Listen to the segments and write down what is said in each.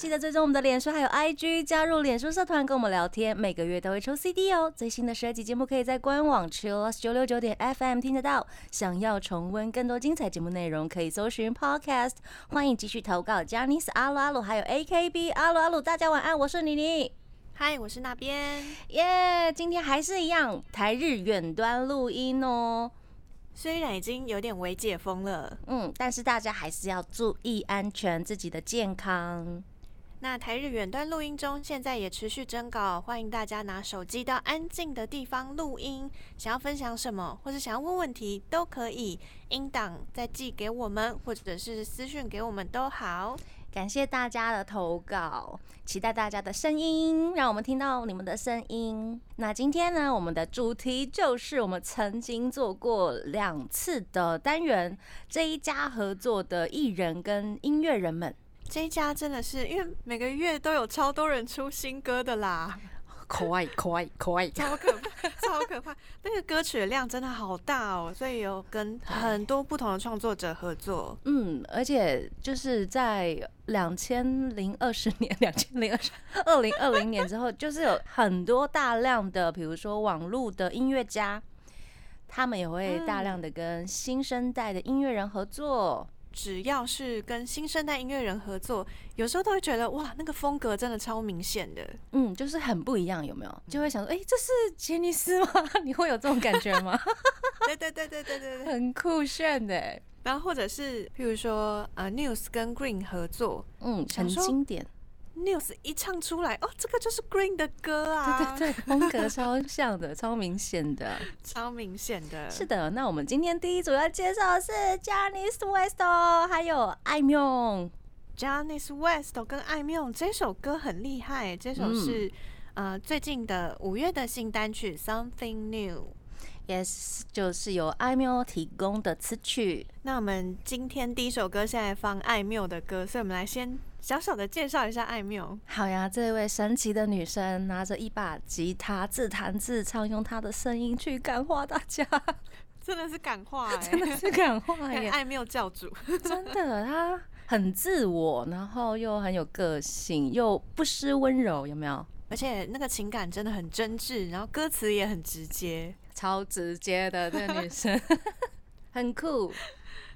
哈！记得追踪我们的脸书还有 IG，加入脸书社团跟我们聊天，每个月都会抽 CD 哦。最新的十二集节目可以在官网 Chill Lost 九六九点 FM 听得到。想要重温更多精彩节目内容，可以搜寻 Podcast。欢迎继续投稿 j a n i c e 阿鲁阿鲁还有 AKB 阿鲁阿鲁，大家晚安，我是妮妮。嗨，我是那边。耶，今天还是一样台日远端录音哦。虽然已经有点微解封了，嗯，但是大家还是要注意安全，自己的健康。那台日远端录音中，现在也持续征稿，欢迎大家拿手机到安静的地方录音。想要分享什么，或者想要问问题，都可以，音档再寄给我们，或者是私讯给我们都好。感谢大家的投稿，期待大家的声音，让我们听到你们的声音。那今天呢，我们的主题就是我们曾经做过两次的单元，这一家合作的艺人跟音乐人们，这一家真的是因为每个月都有超多人出新歌的啦。可爱可爱可爱，超可怕，超可怕！那个歌曲的量真的好大哦，所以有跟很多不同的创作者合作。嗯，而且就是在两千零二十年、两千零二十二零二零年之后，就是有很多大量的，比如说网络的音乐家，他们也会大量的跟新生代的音乐人合作。只要是跟新生代音乐人合作，有时候都会觉得哇，那个风格真的超明显的，嗯，就是很不一样，有没有？就会想说，哎，这是杰尼斯吗？你会有这种感觉吗？对对对对对对对，很酷炫的。然后或者是譬如说，呃，News 跟 Green 合作，嗯，很经典。News 一唱出来，哦，这个就是 Green 的歌啊！对对对，风格超像的，超明显的，超明显的。是的，那我们今天第一组要介绍的是 Janice West 哦，还有艾缪。Janice West 跟艾缪这首歌很厉害，这首是呃最近的五月的新单曲 Something New。Yes，就是由艾缪提供的词曲。那我们今天第一首歌现在放艾缪的歌，所以我们来先。小小的介绍一下艾缪。好呀，这位神奇的女生拿着一把吉他，自弹自唱，用她的声音去感化大家，真的是感化，真的是感化耶！艾缪教主，真的，她很自我，然后又很有个性，又不失温柔，有没有？而且那个情感真的很真挚，然后歌词也很直接，超直接的这个女生，很酷。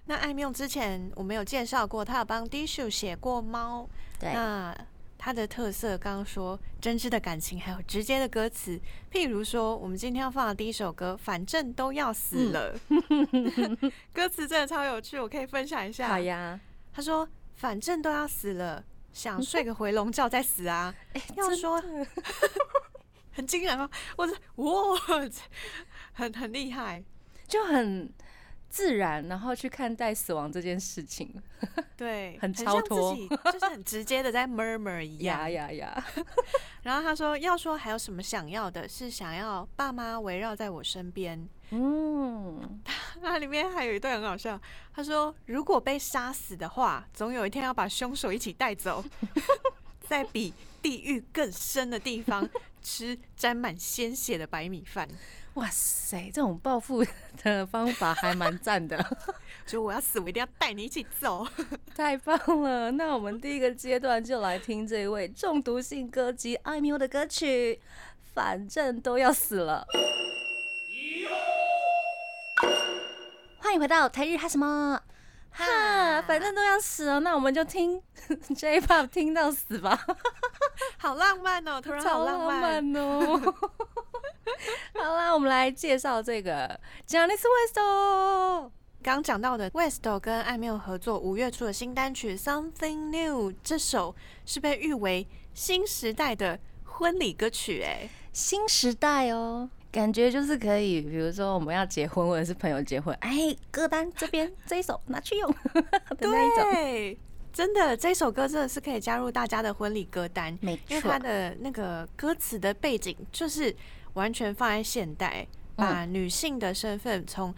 那艾缪之前我们有介绍过，他有帮 Dishu 写过猫。对。那他的特色，刚刚说真挚的感情，还有直接的歌词。譬如说，我们今天要放的第一首歌，反正都要死了。歌词真的超有趣，我可以分享一下。好呀。他说：“反正都要死了，想 睡个回笼觉再死啊。”要说很惊人哦，我哇，很很厉害，就很。自然，然后去看待死亡这件事情，对，很超脱，就是很直接的在 murmur 一样，呀呀呀。然后他说，要说还有什么想要的，是想要爸妈围绕在我身边。嗯，那里面还有一段很好笑，他说，如果被杀死的话，总有一天要把凶手一起带走，在比地狱更深的地方吃沾满鲜血的白米饭。哇塞，这种报复的方法还蛮赞的。就我要死，我一定要带你一起走。太棒了！那我们第一个阶段就来听这位中毒性歌姬艾缪的歌曲，反正都要死了。欢迎回到台日哈什么？哈，反正都要死了，那我们就听 J-pop 听到死吧。好浪漫哦，突然好浪漫哦。好啦，我们来介绍这个 Janice Westo。刚讲到的 Westo 跟艾缪合作五月初的新单曲 Something New，这首是被誉为新时代的婚礼歌曲。哎，新时代哦，感觉就是可以，比如说我们要结婚或者是朋友结婚，哎，歌单这边这一首拿去用 的那一种。真的，这首歌真的是可以加入大家的婚礼歌单，没错，因为它的那个歌词的背景就是完全放在现代，把女性的身份从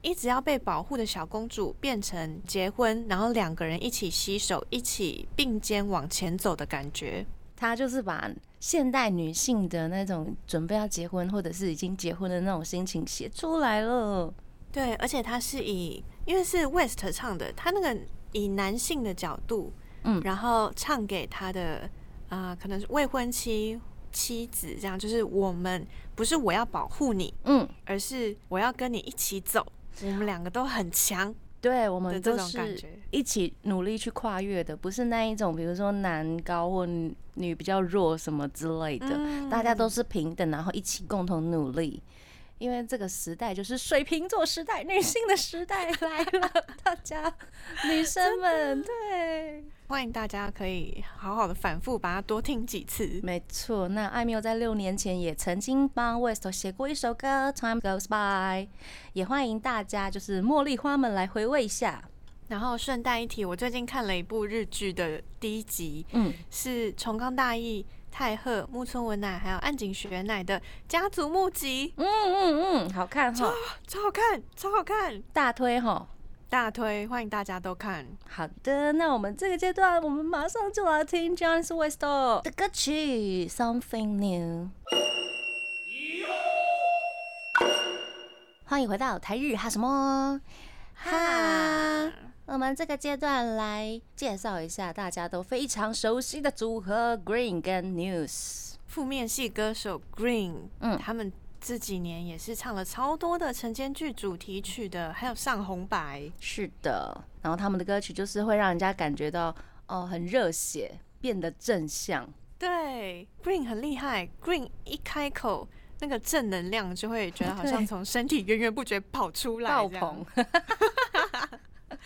一直要被保护的小公主变成结婚，然后两个人一起携手，一起并肩往前走的感觉。他就是把现代女性的那种准备要结婚或者是已经结婚的那种心情写出来了。对，而且他是以因为是 West 唱的，他那个以男性的角度，嗯，然后唱给他的啊，可能是未婚妻妻子这样，就是我们不是我要保护你，嗯，而是我要跟你一起走，我们两个都很强。对，我们都是一起努力去跨越的，不是那一种，比如说男高或女比较弱什么之类的，大家都是平等，然后一起共同努力。因为这个时代就是水瓶座时代，女性的时代来了，大家女生们，对，欢迎大家可以好好的反复把它多听几次。没错，那艾米在六年前也曾经帮 West 写过一首歌《Time Goes By》，也欢迎大家就是茉莉花们来回味一下。然后顺带一提，我最近看了一部日剧的第一集，嗯，是重冈大义。太赫、木村文乃还有岸井雪乃的家族募集，嗯嗯嗯，好看哈，超好看，超好看，大推哈，大推，欢迎大家都看。好的，那我们这个阶段，我们马上就来听 John's West 的歌曲《Something New》。欢迎回到台日哈什么哈。我们这个阶段来介绍一下大家都非常熟悉的组合 Green 跟 News 负面系歌手 Green，嗯，他们这几年也是唱了超多的晨间剧主题曲的，还有上红白。是的，然后他们的歌曲就是会让人家感觉到哦很热血，变得正向。对，Green 很厉害，Green 一开口那个正能量就会觉得 好像从身体源源不绝跑出来，爆棚。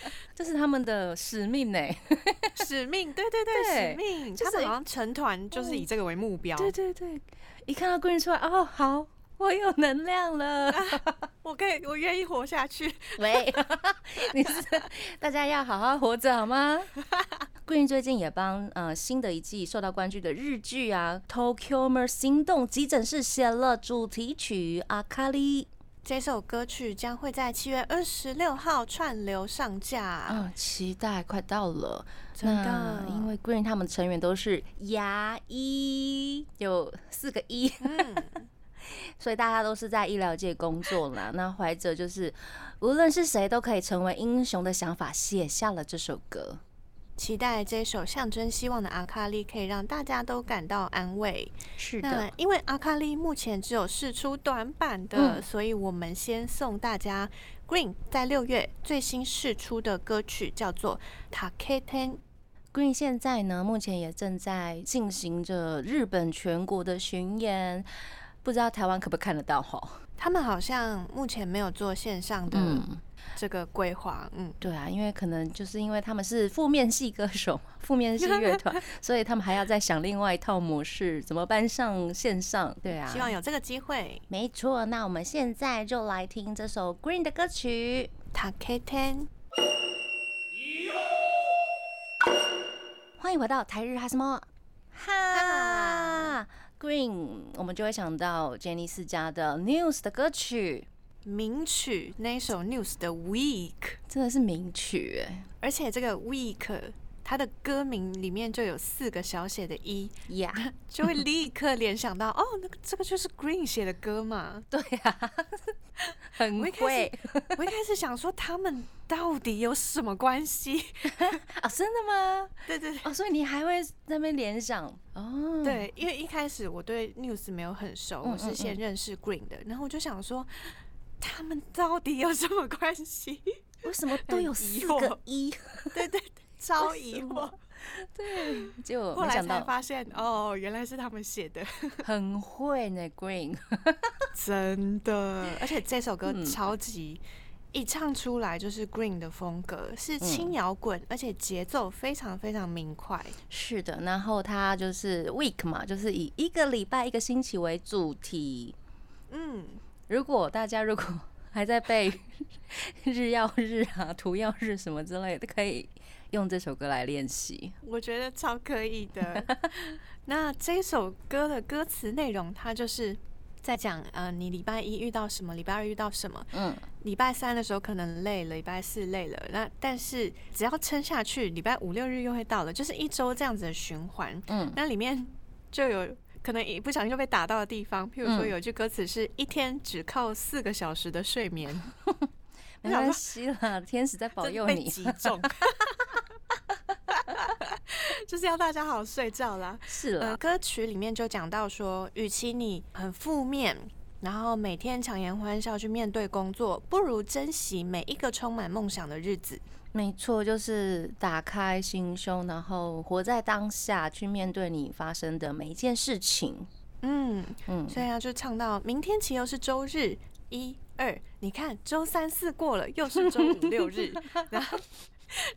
这是他们的使命呢，使命，对对对，使命，他们好像成团就是以这个为目标，对对对，一看到 Green 出来，哦，好，我有能量了，我可以，我愿意活下去。喂，你是大家要好好活着好吗？Green 最近也帮呃新的一季受到关注的日剧啊《Tokyo Mer 心动急诊室》写了主题曲《阿卡丽》。这首歌曲将会在七月二十六号串流上架。嗯，期待快到了。真的，因为 Green 他们成员都是牙医，有四个一，所以大家都是在医疗界工作啦。那怀着就是无论是谁都可以成为英雄的想法，写下了这首歌。期待这首象征希望的阿卡丽可以让大家都感到安慰。是的，因为阿卡丽目前只有试出短版的，所以我们先送大家 Green 在六月最新试出的歌曲，叫做《Taketen》。Green 现在呢，目前也正在进行着日本全国的巡演，不知道台湾可不可以看得到？哈，他们好像目前没有做线上的。这个规划，嗯，对啊，因为可能就是因为他们是负面系歌手，负面系乐团，所以他们还要再想另外一套模式，怎么搬上线上？对啊，希望有这个机会。没错，那我们现在就来听这首 Green 的歌曲《t a k Ten》。欢迎回到台日哈什么哈 Green，我们就会想到杰尼斯家的 News 的歌曲。名曲那首 News 的 Week 真的是名曲哎，而且这个 Week 它的歌名里面就有四个小写的一呀，就会立刻联想到哦，那个这个就是 Green 写的歌嘛。对呀，很会。我一开始想说他们到底有什么关系啊？真的吗？对对对。哦，所以你还会那边联想哦？对，因为一开始我对 News 没有很熟，我是先认识 Green 的，然后我就想说。他们到底有什么关系？为什么都有四个一？对对对，超疑惑。对，就后来才发现，哦，原来是他们写的。很会呢，Green。真的，而且这首歌超级一唱出来就是 Green 的风格，是轻摇滚，而且节奏非常非常明快。是的，然后它就是 Week 嘛，就是以一个礼拜、一个星期为主题。嗯。如果大家如果还在背 日曜日啊、图曜日什么之类的，可以用这首歌来练习。我觉得超可以的。那这首歌的歌词内容，它就是在讲，呃，你礼拜一遇到什么，礼拜二遇到什么，嗯，礼拜三的时候可能累了，礼拜四累了，那但是只要撑下去，礼拜五六日又会到了，就是一周这样子的循环，嗯，那里面就有可能一不小心就被打到的地方，譬如说有一句歌词是一天只靠四个小时的睡眠，没关系啦，天使在保佑你，击中。就是要大家好好睡觉啦。是了，歌曲里面就讲到说，与其你很负面，然后每天强颜欢笑去面对工作，不如珍惜每一个充满梦想的日子。没错，就是打开心胸，然后活在当下，去面对你发生的每一件事情。嗯嗯，所以啊，就唱到明天起又是周日，一二，你看周三四过了，又是周五六日，然后。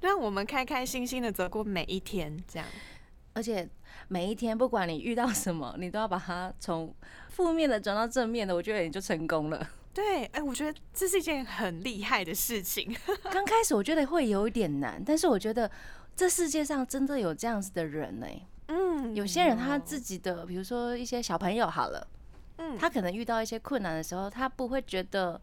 让我们开开心心的走过每一天，这样。而且每一天，不管你遇到什么，你都要把它从负面的转到正面的，我觉得你就成功了。对，哎，我觉得这是一件很厉害的事情。刚开始我觉得会有一点难，但是我觉得这世界上真的有这样子的人呢。嗯，有些人他自己的，比如说一些小朋友好了，嗯，他可能遇到一些困难的时候，他不会觉得，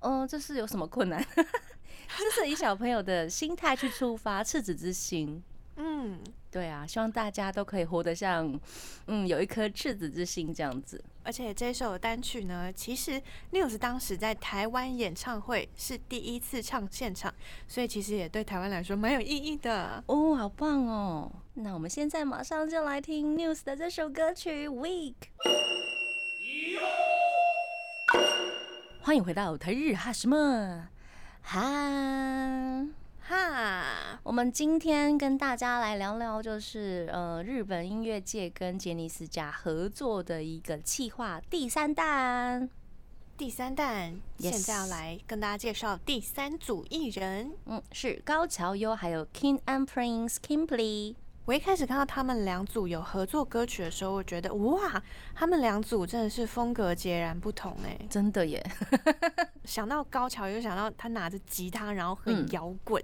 嗯，这是有什么困难。就是以小朋友的心态去出发，赤子之心。嗯，对啊，希望大家都可以活得像，嗯，有一颗赤子之心这样子。而且这首单曲呢，其实 News 当时在台湾演唱会是第一次唱现场，所以其实也对台湾来说蛮有意义的。哦，好棒哦！那我们现在马上就来听 News 的这首歌曲《Week》。欢迎回到台日哈什么？哈哈，我们今天跟大家来聊聊，就是呃，日本音乐界跟杰尼斯家合作的一个企划第三弹。第三弹，现在要来跟大家介绍第三组艺人。嗯，是高桥优还有 King and Prince Kimberly。我一开始看到他们两组有合作歌曲的时候，我觉得哇，他们两组真的是风格截然不同哎，真的耶！想到高桥，又想到他拿着吉他，然后很摇滚，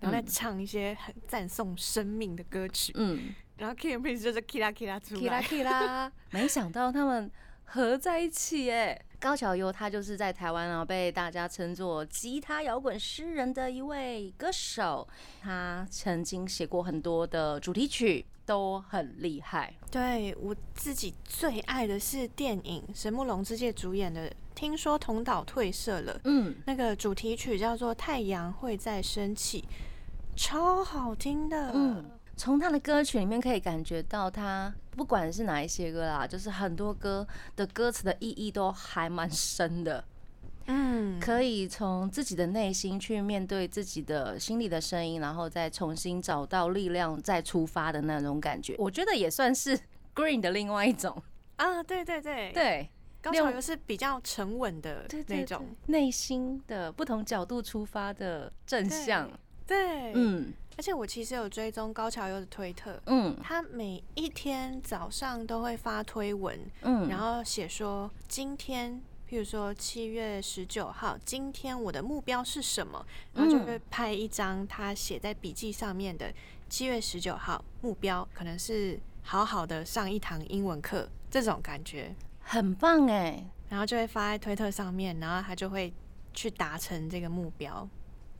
然后在唱一些很赞颂生命的歌曲。嗯，然后 Prince 就是 Kira Kira 出来，Kira，没想到他们合在一起哎。高桥优他就是在台湾啊，被大家称作吉他摇滚诗人的一位歌手。他曾经写过很多的主题曲，都很厉害。对我自己最爱的是电影《神木龙之介》主演的，听说同岛退社了。嗯，那个主题曲叫做《太阳会再升起》，超好听的。嗯。从他的歌曲里面可以感觉到，他不管是哪一些歌啦，就是很多歌的歌词的意义都还蛮深的。嗯，可以从自己的内心去面对自己的心里的声音，然后再重新找到力量，再出发的那种感觉。我觉得也算是 Green 的另外一种啊。对对对对，高潮又是比较沉稳的那种，内心的不同角度出发的正向。对，嗯。而且我其实有追踪高桥优的推特，嗯，他每一天早上都会发推文，嗯，然后写说今天，譬如说七月十九号，今天我的目标是什么，然后就会拍一张他写在笔记上面的七月十九号目标，可能是好好的上一堂英文课，这种感觉。很棒哎，然后就会发在推特上面，然后他就会去达成这个目标。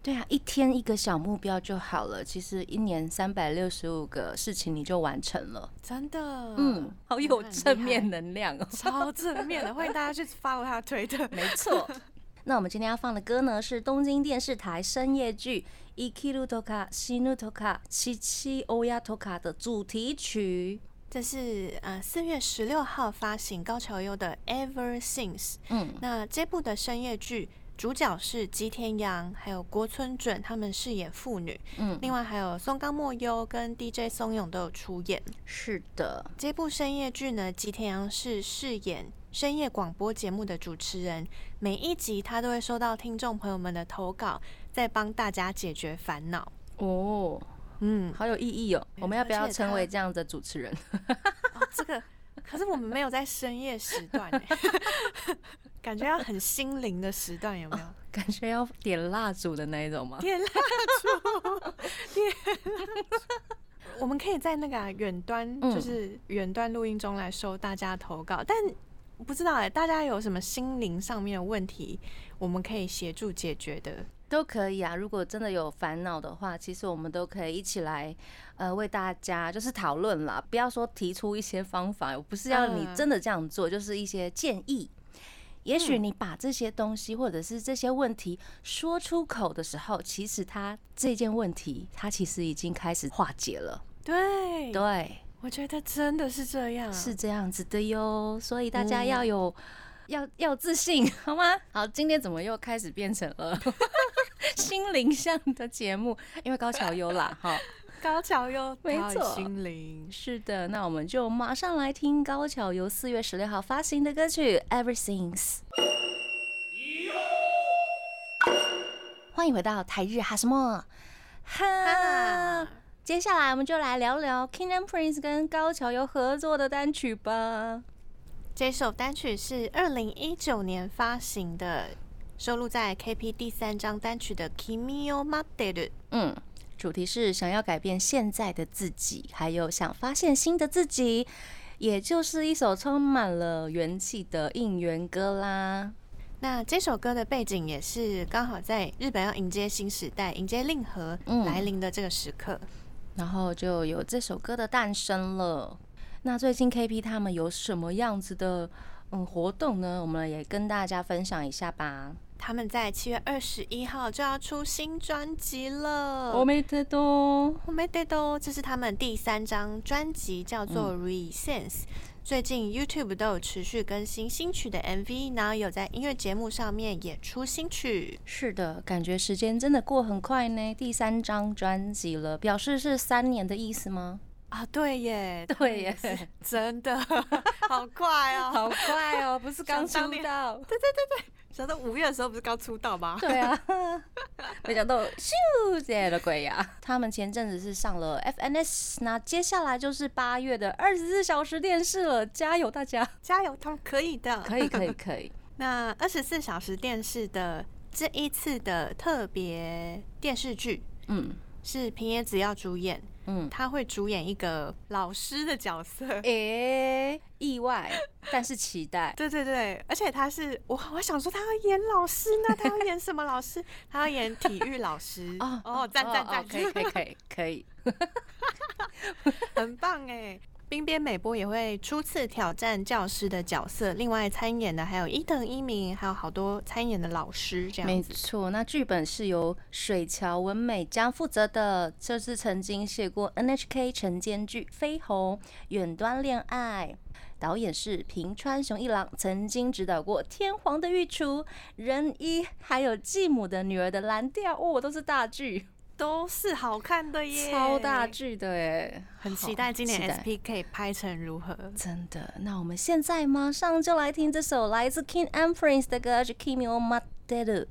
对啊，一天一个小目标就好了。其实一年三百六十五个事情你就完成了，真的，嗯，好有正面能量哦，超正面的，欢迎大家去发我他的推特。没错，那我们今天要放的歌呢是东京电视台深夜剧《Ikiru Toka Shinu Toka Chichi Oya Toka》的主题曲。这是呃四月十六号发行高桥优的《Ever Since》。嗯，那这部的深夜剧。主角是吉田洋，还有郭村准，他们饰演父女。嗯，另外还有松冈莫优跟 DJ 松永都有出演。是的，这部深夜剧呢，吉田洋是饰演深夜广播节目的主持人，每一集他都会收到听众朋友们的投稿，在帮大家解决烦恼。哦，嗯，好有意义哦。我们要不要成为这样的主持人？这个。可是我们没有在深夜时段，感觉要很心灵的时段，有没有？感觉要点蜡烛的那一种吗？点蜡烛，点蜡烛。我们可以在那个远端，就是远端录音中来收大家投稿，但不知道哎，大家有什么心灵上面的问题，我们可以协助解决的，都可以啊。如果真的有烦恼的话，其实我们都可以一起来，呃，为大家就是讨论啦。不要说提出一些方法，我不是要你真的这样做，就是一些建议。也许你把这些东西或者是这些问题说出口的时候，其实他这件问题，他其实已经开始化解了。对对。我觉得真的是这样，是这样子的哟，所以大家要有要要自信，好吗？好，今天怎么又开始变成了 心灵向的节目？因为高桥优啦，哈，高桥优，没错，心灵是的，那我们就马上来听高桥优四月十六号发行的歌曲《Everything》。欢迎回到台日哈什么哈。接下来我们就来聊聊 King and Prince 跟高桥优合作的单曲吧。这首单曲是二零一九年发行的，收录在 KP 第三张单曲的 Kimi o Maderu。嗯，主题是想要改变现在的自己，还有想发现新的自己，也就是一首充满了元气的应援歌啦。那这首歌的背景也是刚好在日本要迎接新时代、迎接令和来临的这个时刻。然后就有这首歌的诞生了。那最近 KP 他们有什么样子的嗯活动呢？我们也跟大家分享一下吧。他们在七月二十一号就要出新专辑了。我没得多，我没得多，这是他们第三张专辑，叫做《Resense》。最近 YouTube 都有持续更新新曲的 MV，然后有在音乐节目上面也出新曲。是的，感觉时间真的过很快呢。第三张专辑了，表示是三年的意思吗？啊，对耶，对耶，真的 好快哦，好快哦，不是刚出道？对对对对。想到五月的时候不是刚出道吗？对啊，没想到咻这的鬼呀！他们前阵子是上了 FNS，那接下来就是八月的二十四小时电视了，加油大家，加油，他们可以的，可以可以可以。那二十四小时电视的这一次的特别电视剧，嗯，是平野紫耀主演。嗯，他会主演一个老师的角色，诶，意外，但是期待。对对对，而且他是我，我想说他要演老师呢，他要演什么老师？他要演体育老师 哦哦，赞赞赞，可以可以可以可以，很棒哎。冰边美波也会初次挑战教师的角色，另外参演的还有伊藤一明，还有好多参演的老师这样没错，那剧本是由水桥文美将负责的，这是曾经写过 NHK 晨间剧《绯红远端恋爱》，导演是平川雄一郎，曾经指导过《天皇的御厨》《仁一》还有《继母的女儿的蓝调》，哦，都是大剧。都是好看的耶，超大剧的耶，很期待今年 S P K 拍成如何。真的，那我们现在马上就来听这首来自 King and Prince 的歌曲《Kimi o Maderu》。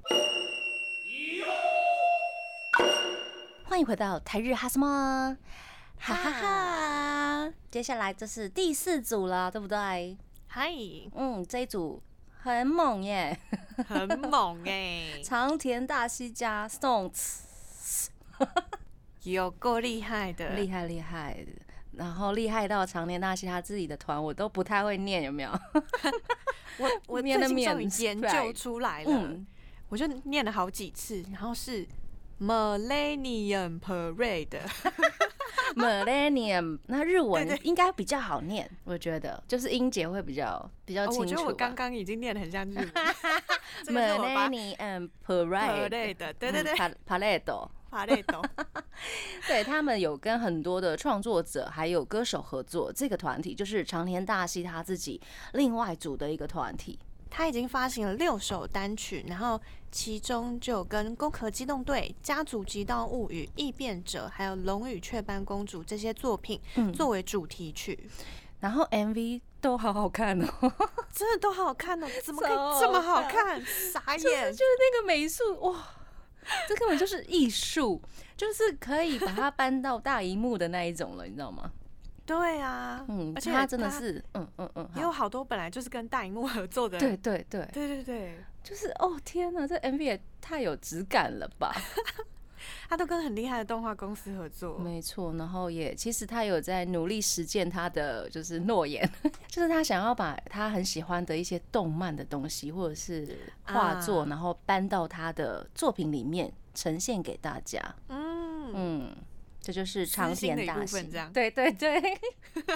欢迎回到台日哈什么？哈哈哈！接下来这是第四组了，对不对？嗨，嗯，这一组很猛耶，很猛哎！长田大西加 Stones。有够厉害的，厉害厉害，然后厉害到常年那些他自己的团我都不太会念，有没有？我我最近终于研究出来了，我就念了好几次，然后是 Millennium Parade。Millennium，那日文应该比较好念，我觉得就是音节会比较比较清楚。我觉得我刚刚已经念的很像日文。Millennium Parade，对对对，Parade，Parade，对他们有跟很多的创作者还有歌手合作，这个团体就是长田大希他自己另外组的一个团体。他已经发行了六首单曲，然后其中就有跟《攻壳机动队》《家族极道物语》《异变者》还有《龙与雀斑公主》这些作品作为主题曲，然后 MV 都好好看哦，真的都好看哦，怎么可以这么好看？傻眼！就是那个美术哇，这根本就是艺术，就是可以把它搬到大荧幕的那一种了，你知道吗？对啊，嗯，而且他真的是，嗯嗯嗯，也有好多本来就是跟大荧幕合作的，对对对，对对对，就是哦天哪，这 MV 也太有质感了吧！他都跟很厉害的动画公司合作，没错。然后也其实他有在努力实践他的就是诺言，就是他想要把他很喜欢的一些动漫的东西或者是画作，然后搬到他的作品里面呈现给大家。嗯嗯，这就是长篇大戏这样。对对对，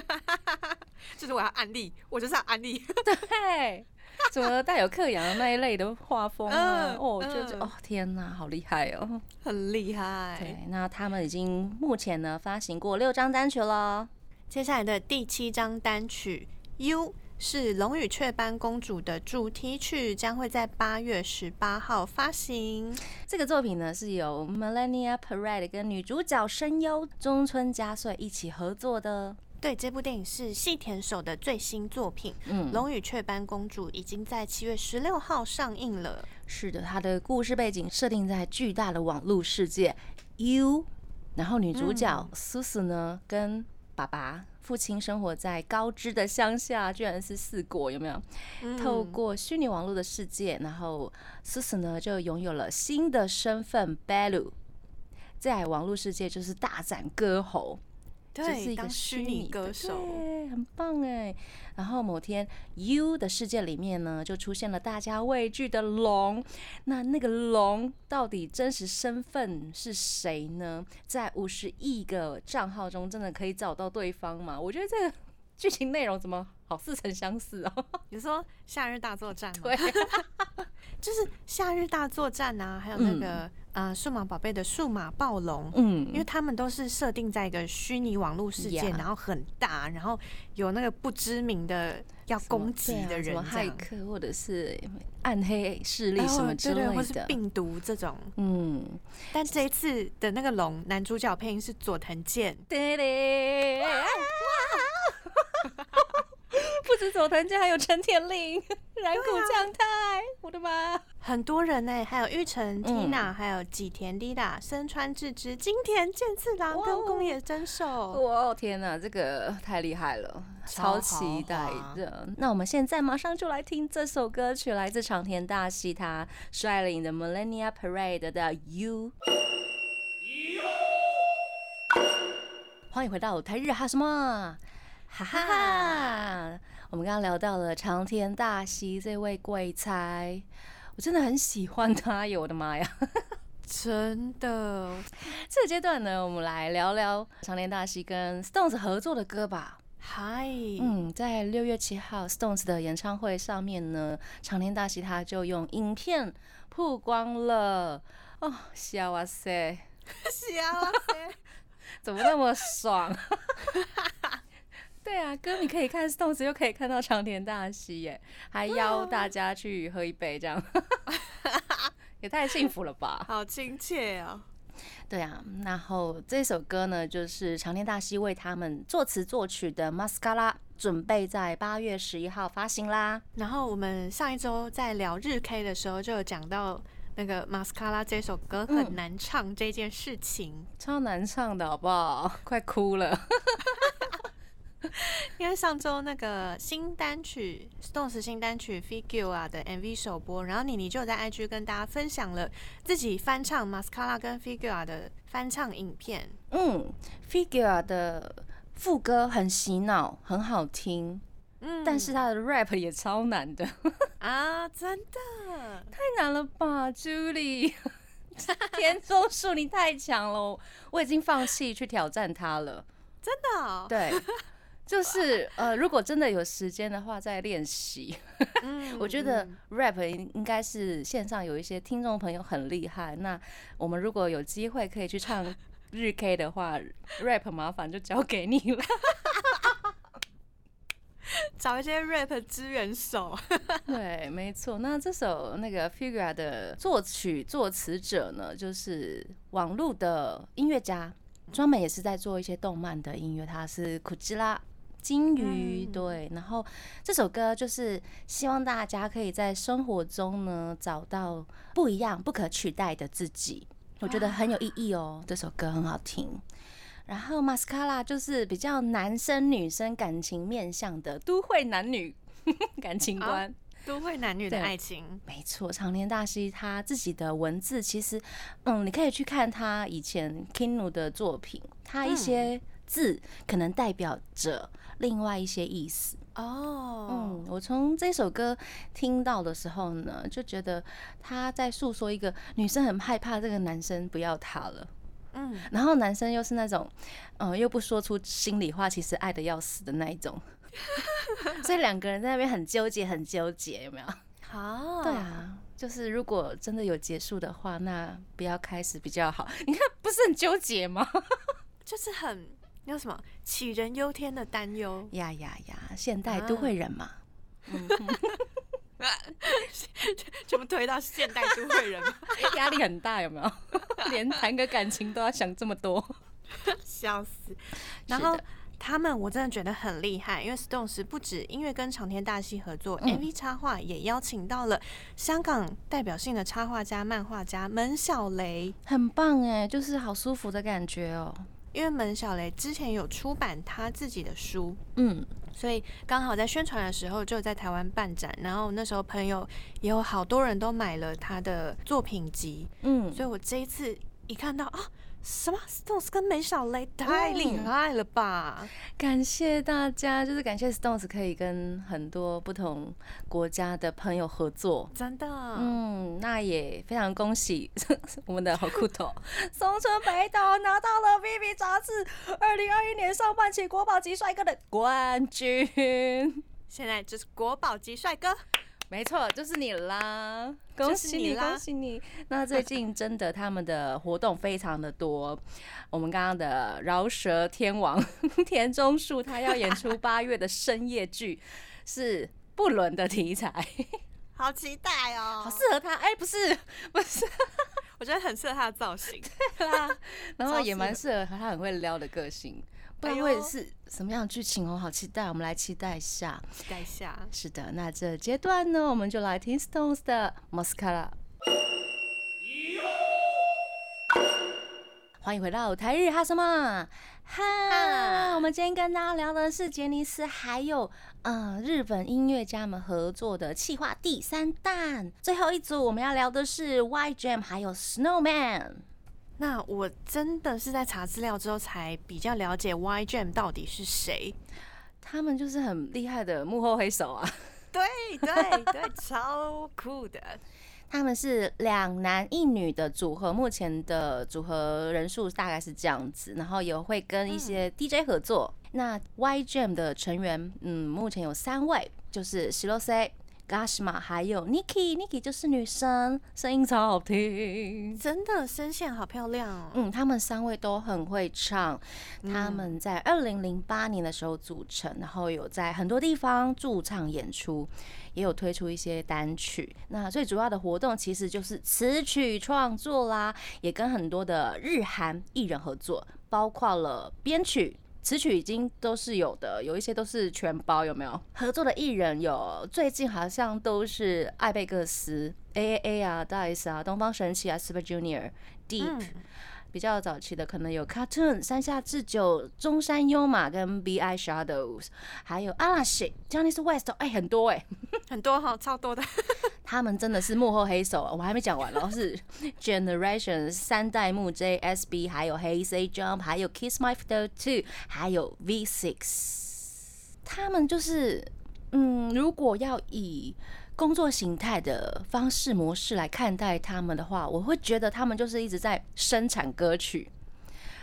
就是我要安利，我就是要安利。对。怎么带有克洋的那一类的画风啊？哦，就哦天哪，好厉害哦，很厉害。对，那他们已经目前呢发行过六张单曲了。接下来的第七张单曲《U》是《龙与雀斑公主》的主题曲，将会在八月十八号发行。这个作品呢是由 Millennia Parade 跟女主角声优中村佳穗一起合作的。对，这部电影是细田守的最新作品，嗯，《龙与雀斑公主》已经在七月十六号上映了。是的，它的故事背景设定在巨大的网络世界 U，然后女主角苏苏呢，跟爸爸、父亲生活在高知的乡下，居然是四国，有没有？透过虚拟网络的世界，然后思思呢就拥有了新的身份 Bellu，在网络世界就是大展歌喉。就是一个虚拟歌手，对，很棒哎。然后某天，U 的世界里面呢，就出现了大家畏惧的龙。那那个龙到底真实身份是谁呢？在五十亿个账号中，真的可以找到对方吗？我觉得这个剧情内容怎么好似曾相似哦？你说夏日大作战？对，就是夏日大作战啊，还有那个。呃，数码宝贝的数码暴龙，嗯，因为他们都是设定在一个虚拟网络世界，然后很大，然后有那个不知名的要攻击的人，什么骇客或者是暗黑势力什么之类的，或是病毒这种，嗯。但这一次的那个龙男主角配音是佐藤健。不止佐藤健，还有陈田令、染谷将太，我的妈！很多人呢，还有玉成、Tina，还有吉田 Lida、身川智之、金田健次郎跟宫野真守。哇，天哪，这个太厉害了，超期待的。那我们现在马上就来听这首歌曲，来自长田大希他率领的 Millennia Parade 的 You。欢迎回到台日哈什么？哈哈哈！我们刚刚聊到了长田大希这位鬼才，我真的很喜欢他哟！我的妈呀，真的。这个阶段呢，我们来聊聊长田大希跟 Stones 合作的歌吧。嗨，嗯，在六月七号 Stones 的演唱会上面呢，长田大希他就用影片曝光了。哦，笑哇塞，笑哇塞，怎么那么爽？对啊，歌你可以看 Stones，又可以看到长田大希耶，还邀大家去喝一杯，这样 也太幸福了吧！好亲切啊！对啊，然后这首歌呢，就是长田大希为他们作词作曲的《Mascara》，准备在八月十一号发行啦。然后我们上一周在聊日 K 的时候，就有讲到那个《Mascara》这首歌很难唱这件事情，超难唱的好不好？快哭了。因为上周那个新单曲 Stones 新单曲 Figure 啊的 MV 首播，然后妮妮就在 IG 跟大家分享了自己翻唱 Mascara 跟 Figure 的翻唱影片。嗯，Figure 的副歌很洗脑，很好听。嗯，但是他的 rap 也超难的啊！真的太难了吧，Julie？田中树你太强了，我已经放弃去挑战他了。真的？对。就是呃，如果真的有时间的话，再练习。我觉得 rap 应该是线上有一些听众朋友很厉害。那我们如果有机会可以去唱日 K 的话，rap 麻烦就交给你了。找一些 rap 支援手。对，没错。那这首那个 Figure 的作曲作词者呢，就是网络的音乐家，专门也是在做一些动漫的音乐。他是库吉拉。金鱼对，然后这首歌就是希望大家可以在生活中呢找到不一样、不可取代的自己，我觉得很有意义哦。这首歌很好听。然后 Mascara 就是比较男生女生感情面向的都会男女 感情观，都会男女的爱情，没错。长年大希他自己的文字，其实，嗯，你可以去看他以前 Kinu 的作品，他一些字可能代表着另外一些意思。哦，嗯，我从这首歌听到的时候呢，就觉得他在诉说一个女生很害怕这个男生不要她了。嗯，然后男生又是那种，嗯，又不说出心里话，其实爱的要死的那一种。所以两个人在那边很纠结，很纠结，有没有？好，对啊，就是如果真的有结束的话，那不要开始比较好。你看，不是很纠结吗？就是很有什么杞人忧天的担忧呀呀呀！现代都会人嘛，嗯，全部推到现代都会人，压力很大，有没有？连谈个感情都要想这么多，笑死。然后。他们我真的觉得很厉害，因为 Stones 不止音乐跟长天大戏合作，MV 插画也邀请到了香港代表性的插画家、漫画家门小雷，很棒哎，就是好舒服的感觉哦。因为门小雷之前有出版他自己的书，嗯，所以刚好在宣传的时候就在台湾办展，然后那时候朋友也有好多人都买了他的作品集，嗯，所以我这一次一看到啊。什么 Stones 跟梅小雷太厉害了吧！感谢大家，就是感谢 Stones 可以跟很多不同国家的朋友合作，真的。嗯，那也非常恭喜 我们的好酷头松村北斗拿到了《VV》杂志二零二一年上半期国宝级帅哥的冠军，现在就是国宝级帅哥。没错，就是你啦！恭喜你，恭喜你！那最近真的他们的活动非常的多。我们刚刚的饶舌天王 田中树，他要演出八月的深夜剧，是不伦的题材，好期待哦！好适合他，哎，不是，不是，我觉得很适合他的造型，对啦，然后也蛮适合他很会撩的个性。不知道会是什么样的剧情哦，好期待！我们来期待一下，期待一下。是的，那这阶段呢，我们就来听 Stones 的 Mascara。欢迎回到台日哈什么哈？我们今天跟大家聊的是杰尼斯还有呃日本音乐家们合作的企划第三弹，最后一组我们要聊的是 Y Jam 还有 Snowman。那我真的是在查资料之后才比较了解 Y Jam 到底是谁，他们就是很厉害的幕后黑手啊！对对对，超酷的。他们是两男一女的组合，目前的组合人数大概是这样子，然后也会跟一些 DJ 合作。那 Y Jam 的成员，嗯，目前有三位，就是十六 C。Gashima 还有 Niki，Niki 就是女生，声音超好听，真的声线好漂亮哦。嗯，他们三位都很会唱，他们在二零零八年的时候组成，然后有在很多地方驻唱演出，也有推出一些单曲。那最主要的活动其实就是词曲创作啦，也跟很多的日韩艺人合作，包括了编曲。词曲已经都是有的，有一些都是全包，有没有？合作的艺人有，最近好像都是艾贝克斯、A A A 啊、d i c e 啊、东方神起啊、Super Junior、Deep。比较早期的可能有 Cartoon、山下智久、中山优马跟 B I Shadows，还有阿拉西、Johnny West，哎，很多哎，很多哈，超多的。他们真的是幕后黑手，我还没讲完，然后是 Generation 三代目 J S B，还有 Hey Say Jump，还有 Kiss My Photo Two，还有 V Six。他们就是，嗯，如果要以工作形态的方式模式来看待他们的话，我会觉得他们就是一直在生产歌曲，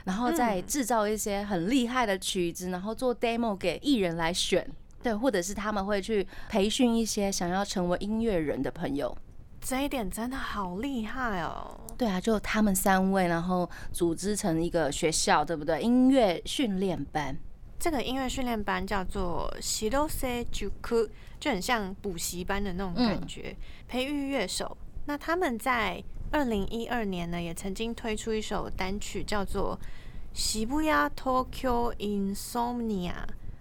然后再制造一些很厉害的曲子，然后做 demo 给艺人来选，对，或者是他们会去培训一些想要成为音乐人的朋友。这一点真的好厉害哦！对啊，就他们三位，然后组织成一个学校，对不对？音乐训练班。这个音乐训练班叫做 Shirose Juku，就很像补习班的那种感觉，培育乐手。那他们在二零一二年呢，也曾经推出一首单曲，叫做《Shibuya Tokyo Insomnia》，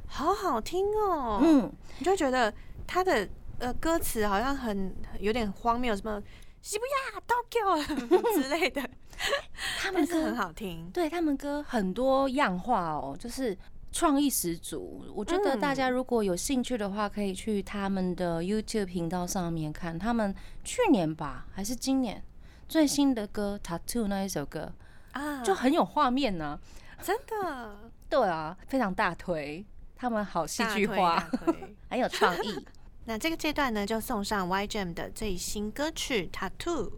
好好听哦。嗯，你就觉得他的呃歌词好像很有点荒谬，什么 Shibuya Tokyo 之类的，他们歌很好听。对他们歌很多样化哦，就是。创意十足。我觉得大家如果有兴趣的话，可以去他们的 YouTube 频道上面看。他们去年吧，还是今年最新的歌《Tattoo》那一首歌啊，就很有画面呢。真的？对啊，非常大推。他们好戏剧化，很有创意。那这个阶段呢，就送上 YGM 的最新歌曲《Tattoo》。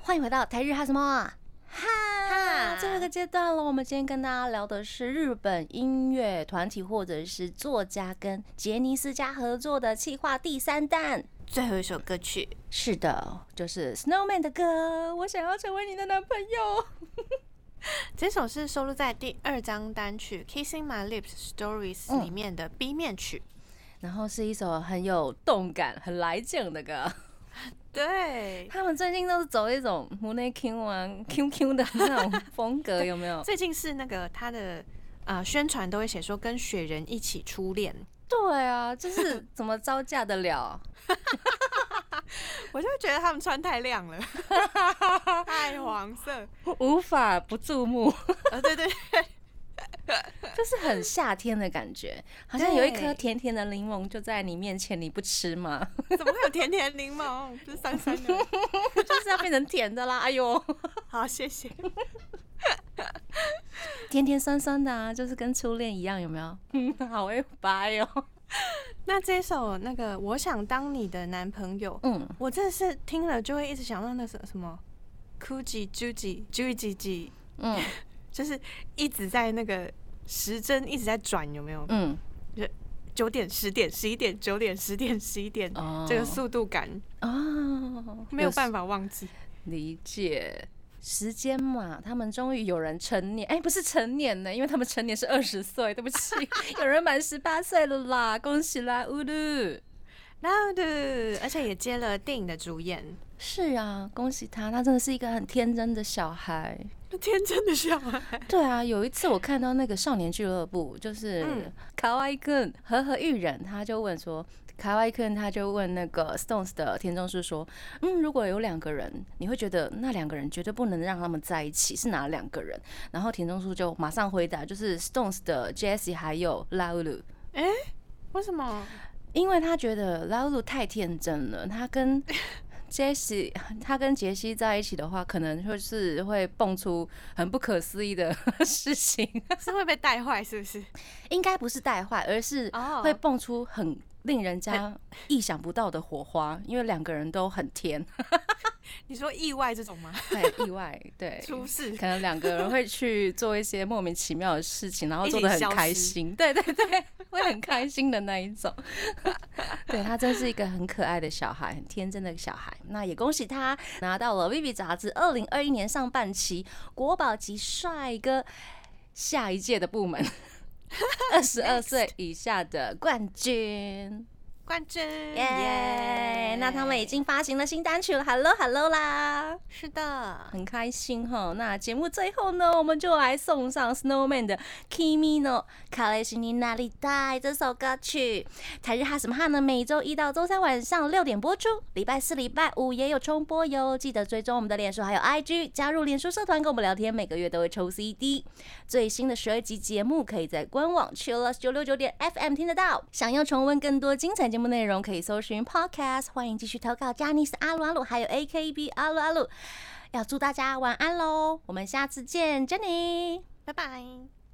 欢迎回到台日哈什么哈，最后一个阶段了。我们今天跟大家聊的是日本音乐团体或者是作家跟杰尼斯家合作的企划第三弹，最后一首歌曲。是的，就是 Snowman 的歌。我想要成为你的男朋友。这首是收录在第二张单曲《Kissing My Lips Stories》里面的 B 面曲，然后是一首很有动感、很来劲的歌。对 他们最近都是走一种 m o n e Q 啊 Q Q 的 那种风格，有没有？最近是那个他的啊宣传都会写说跟雪人一起初恋。对啊，就是怎么招架得了？我就觉得他们穿太亮了，太黄色，无法不注目。啊，对对。就是很夏天的感觉，好像有一颗甜甜的柠檬就在你面前，你不吃吗？怎么会有甜甜柠檬？是酸酸的，就是要变成甜的啦！哎呦，好谢谢。甜甜酸酸的啊，就是跟初恋一样，有没有？嗯好会掰哦。那这首那个我想当你的男朋友，嗯，我真的是听了就会一直想到那首什么，Gucci Gucci Gucci，嗯。就是一直在那个时针一直在转，有没有？嗯，就九点、十点、十一点、九点、十点、十一点，这个速度感哦，没有办法忘记。理解时间嘛？他们终于有人成年，哎，不是成年呢，因为他们成年是二十岁。对不起，有人满十八岁了啦，恭喜啦，乌鲁，拉乌鲁，而且也接了电影的主演。是啊，恭喜他，他真的是一个很天真的小孩。天真的小孩。对啊，有一次我看到那个少年俱乐部，就是卡哇伊跟和和玉人，他就问说，卡哇伊根他就问那个 Stones 的田中树说，嗯，如果有两个人，你会觉得那两个人绝对不能让他们在一起，是哪两个人？然后田中树就马上回答，就是 Stones 的 Jesse 还有 Laulu。哎，为什么？因为他觉得 Laulu 太天真了，他跟杰西，他跟杰西在一起的话，可能就是会蹦出很不可思议的事情，是会被带坏，是不是？应该不是带坏，而是会蹦出很令人家意想不到的火花，因为两个人都很甜。你说意外这种吗？对，意外，对，出事，可能两个人会去做一些莫名其妙的事情，然后做的很开心，对对对，会很开心的那一种。对他真是一个很可爱的小孩，很天真的小孩。那也恭喜他拿到了《Vivi》杂志二零二一年上半期国宝级帅哥下一届的部门二十二岁以下的冠军。冠军耶！那他们已经发行了新单曲了，Hello Hello 啦！是的，很开心哈。那节目最后呢，我们就来送上 Snowman 的 Kimi no Kaleshini Nari 这首歌曲。台日哈什么哈呢？每周一到周三晚上六点播出，礼拜四、礼拜五也有重播哟。记得追踪我们的脸书还有 IG，加入脸书社团跟我们聊天，每个月都会抽 CD。最新的十二集节目可以在官网 Chillus 九六九点 FM 听得到。想要重温更多精彩。节目内容可以搜寻 Podcast，欢迎继续投稿。加尼斯阿鲁阿鲁，还有 AKB 阿鲁阿鲁，要祝大家晚安喽！我们下次见，Jenny，拜拜。